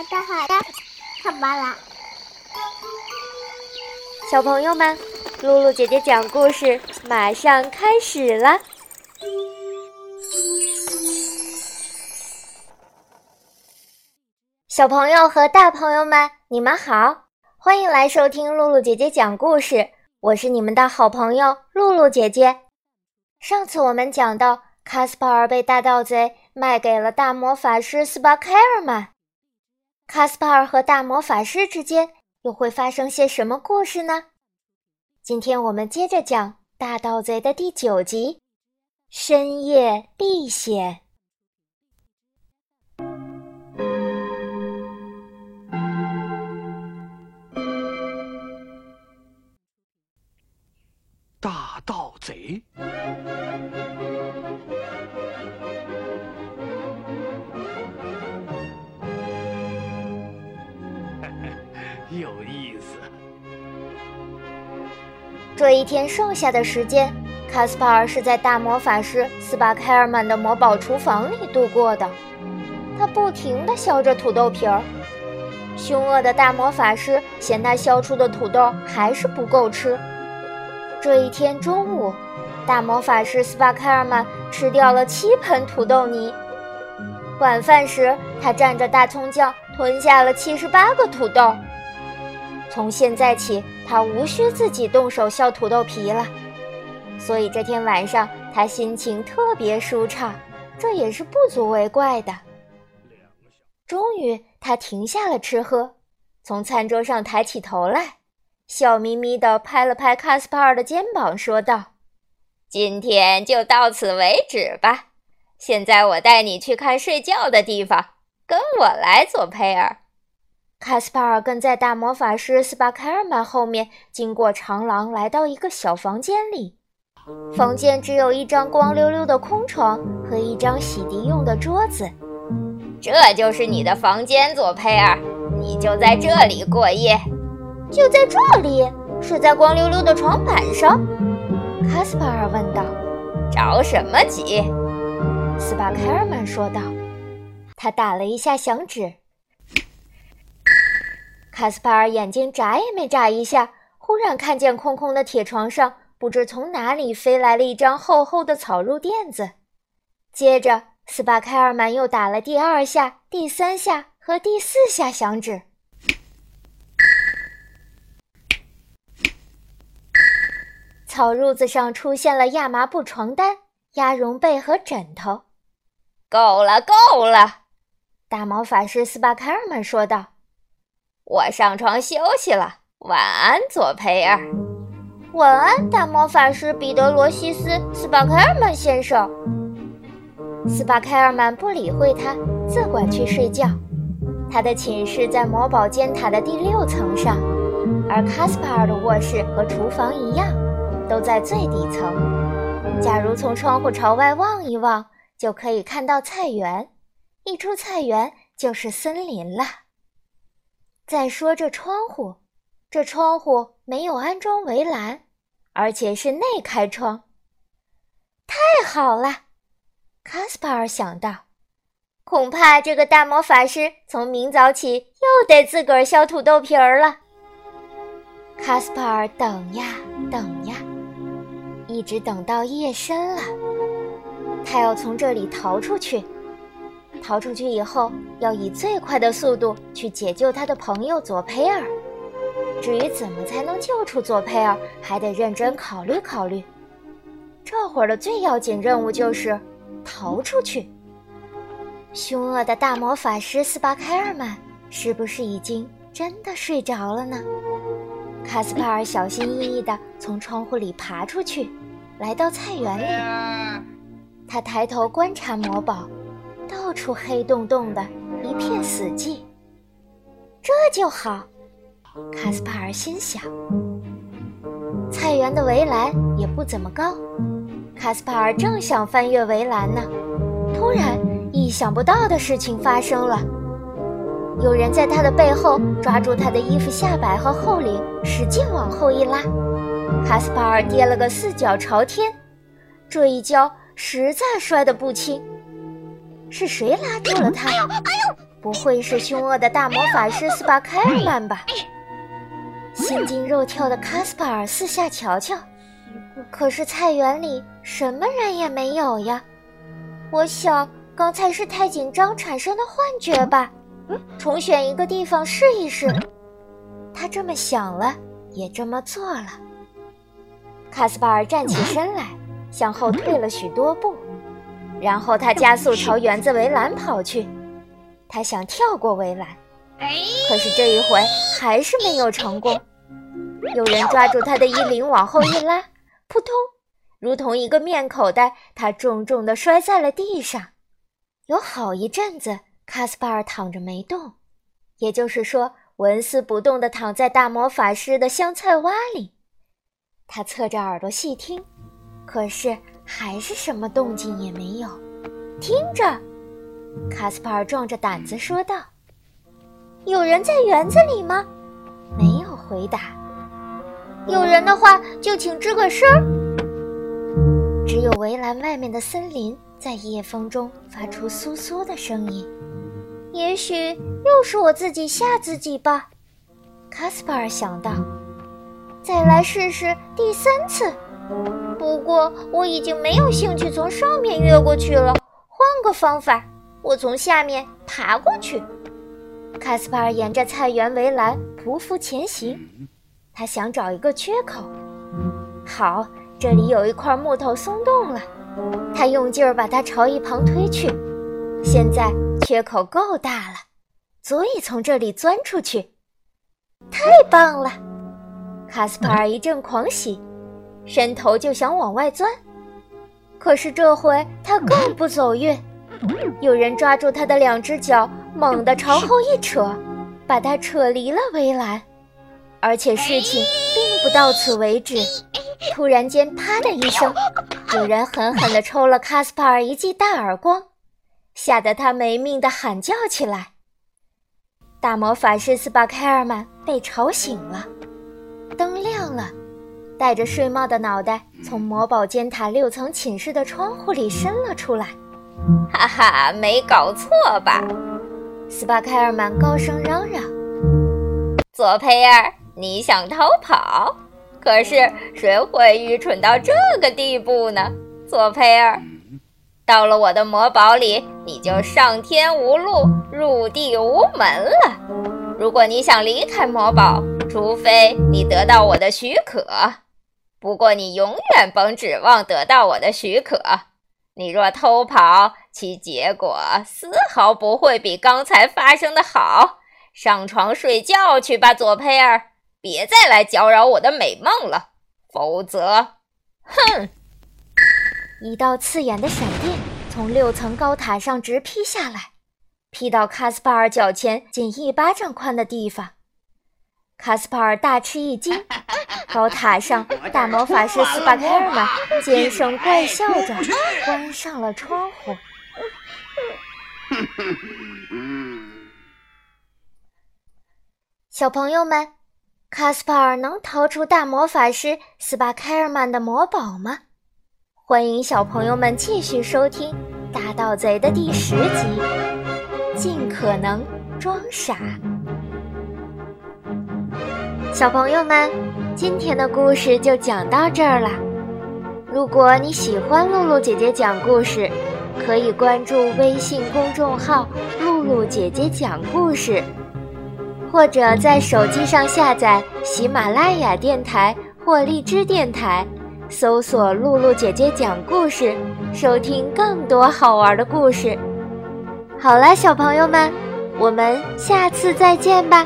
好的，好的，看吧啦。小朋友们，露露姐姐讲故事马上开始了。小朋友和大朋友们，你们好，欢迎来收听露露姐姐讲故事。我是你们的好朋友露露姐姐。上次我们讲到，卡斯帕尔被大盗贼卖给了大魔法师斯巴凯尔曼。卡斯帕尔和大魔法师之间又会发生些什么故事呢？今天我们接着讲《大盗贼》的第九集《深夜历险》。这一天剩下的时间，卡斯帕尔是在大魔法师斯巴凯尔曼的魔宝厨房里度过的。他不停地削着土豆皮儿。凶恶的大魔法师嫌他削出的土豆还是不够吃。这一天中午，大魔法师斯巴凯尔曼吃掉了七盆土豆泥。晚饭时，他蘸着大葱酱吞下了七十八个土豆。从现在起，他无需自己动手削土豆皮了。所以这天晚上，他心情特别舒畅，这也是不足为怪的。终于，他停下了吃喝，从餐桌上抬起头来。笑眯眯地拍了拍卡斯帕尔的肩膀，说道：“今天就到此为止吧。现在我带你去看睡觉的地方，跟我来，佐佩尔。”卡斯帕尔跟在大魔法师斯巴凯尔曼后面，经过长廊，来到一个小房间里。房间只有一张光溜溜的空床和一张洗涤用的桌子。这就是你的房间，佐佩尔，你就在这里过夜。就在这里，睡在光溜溜的床板上。卡斯帕尔问道：“着什么急？”斯巴凯尔曼说道。他打了一下响指。卡斯帕尔眼睛眨也没眨一下，忽然看见空空的铁床上，不知从哪里飞来了一张厚厚的草褥垫子。接着，斯巴凯尔曼又打了第二下、第三下和第四下响指。草褥子上出现了亚麻布床单、鸭绒被和枕头。够了，够了！大魔法师斯巴凯尔曼说道：“我上床休息了，晚安，佐佩尔。”晚安，大魔法师彼得罗西斯斯巴凯尔曼先生。斯巴凯尔曼不理会他，自管去睡觉。他的寝室在魔堡尖塔的第六层上，而卡斯帕尔的卧室和厨房一样。都在最底层。假如从窗户朝外望一望，就可以看到菜园。一出菜园就是森林了。再说这窗户，这窗户没有安装围栏，而且是内开窗。太好了，卡斯帕尔想到。恐怕这个大魔法师从明早起又得自个儿削土豆皮儿了。卡斯帕尔等呀等呀。一直等到夜深了，他要从这里逃出去。逃出去以后，要以最快的速度去解救他的朋友佐佩尔。至于怎么才能救出佐佩尔，还得认真考虑考虑。这会儿的最要紧任务就是逃出去。凶恶的大魔法师斯巴凯尔曼是不是已经真的睡着了呢？卡斯帕尔小心翼翼地从窗户里爬出去，来到菜园里。他抬头观察魔堡，到处黑洞洞的，一片死寂。这就好，卡斯帕尔心想。菜园的围栏也不怎么高，卡斯帕尔正想翻越围栏呢，突然，意想不到的事情发生了。有人在他的背后抓住他的衣服下摆和后领，使劲往后一拉，卡斯帕尔跌了个四脚朝天，这一跤实在摔得不轻。是谁拉住了他？不会是凶恶的大魔法师斯巴凯尔曼吧？心惊肉跳的卡斯帕尔四下瞧瞧，可是菜园里什么人也没有呀。我想刚才是太紧张产生的幻觉吧。重选一个地方试一试。他这么想了，也这么做了。卡斯帕尔站起身来，向后退了许多步，然后他加速朝园子围栏跑去。他想跳过围栏，可是这一回还是没有成功。有人抓住他的衣领往后一拉，扑通，如同一个面口袋，他重重地摔在了地上。有好一阵子，卡斯帕尔躺着没动，也就是说，纹丝不动地躺在大魔法师的香菜洼里。他侧着耳朵细听，可是还是什么动静也没有。听着，卡斯帕尔壮着胆子说道：“有人在园子里吗？”没有回答。有人的话，就请吱个声儿。只有围栏外面的森林在夜风中发出簌簌的声音。也许又是我自己吓自己吧，卡斯帕尔想到。再来试试第三次。不过我已经没有兴趣从上面越过去了，换个方法，我从下面爬过去。卡斯帕尔沿着菜园围栏匍匐前行，他想找一个缺口。好，这里有一块木头松动了，他用劲儿把它朝一旁推去。现在缺口够大了，足以从这里钻出去。太棒了！卡斯帕尔一阵狂喜，伸头就想往外钻，可是这回他更不走运。有人抓住他的两只脚，猛地朝后一扯，把他扯离了围栏。而且事情并不到此为止，突然间，啪的一声，有人狠狠地抽了卡斯帕尔一记大耳光，吓得他没命地喊叫起来。大魔法师斯巴凯尔曼被吵醒了。戴着睡帽的脑袋从魔宝尖塔六层寝室的窗户里伸了出来。哈哈，没搞错吧？斯巴凯尔曼高声嚷嚷：“佐佩尔，你想逃跑？可是谁会愚蠢到这个地步呢？佐佩尔，到了我的魔堡里，你就上天无路，入地无门了。如果你想离开魔堡，除非你得到我的许可，不过你永远甭指望得到我的许可。你若偷跑，其结果丝毫不会比刚才发生的好。上床睡觉去吧，佐佩尔，别再来搅扰我的美梦了，否则，哼！一道刺眼的闪电从六层高塔上直劈下来，劈到卡斯帕尔脚前仅一巴掌宽的地方。卡斯帕尔大吃一惊，高塔上大魔法师斯巴凯尔曼尖声怪笑着关上了窗户。小朋友们，卡斯帕尔能逃出大魔法师斯巴凯尔曼的魔堡吗？欢迎小朋友们继续收听《大盗贼》的第十集，尽可能装傻。小朋友们，今天的故事就讲到这儿了。如果你喜欢露露姐姐讲故事，可以关注微信公众号“露露姐姐讲故事”，或者在手机上下载喜马拉雅电台或荔枝电台，搜索“露露姐姐讲故事”，收听更多好玩的故事。好了，小朋友们，我们下次再见吧。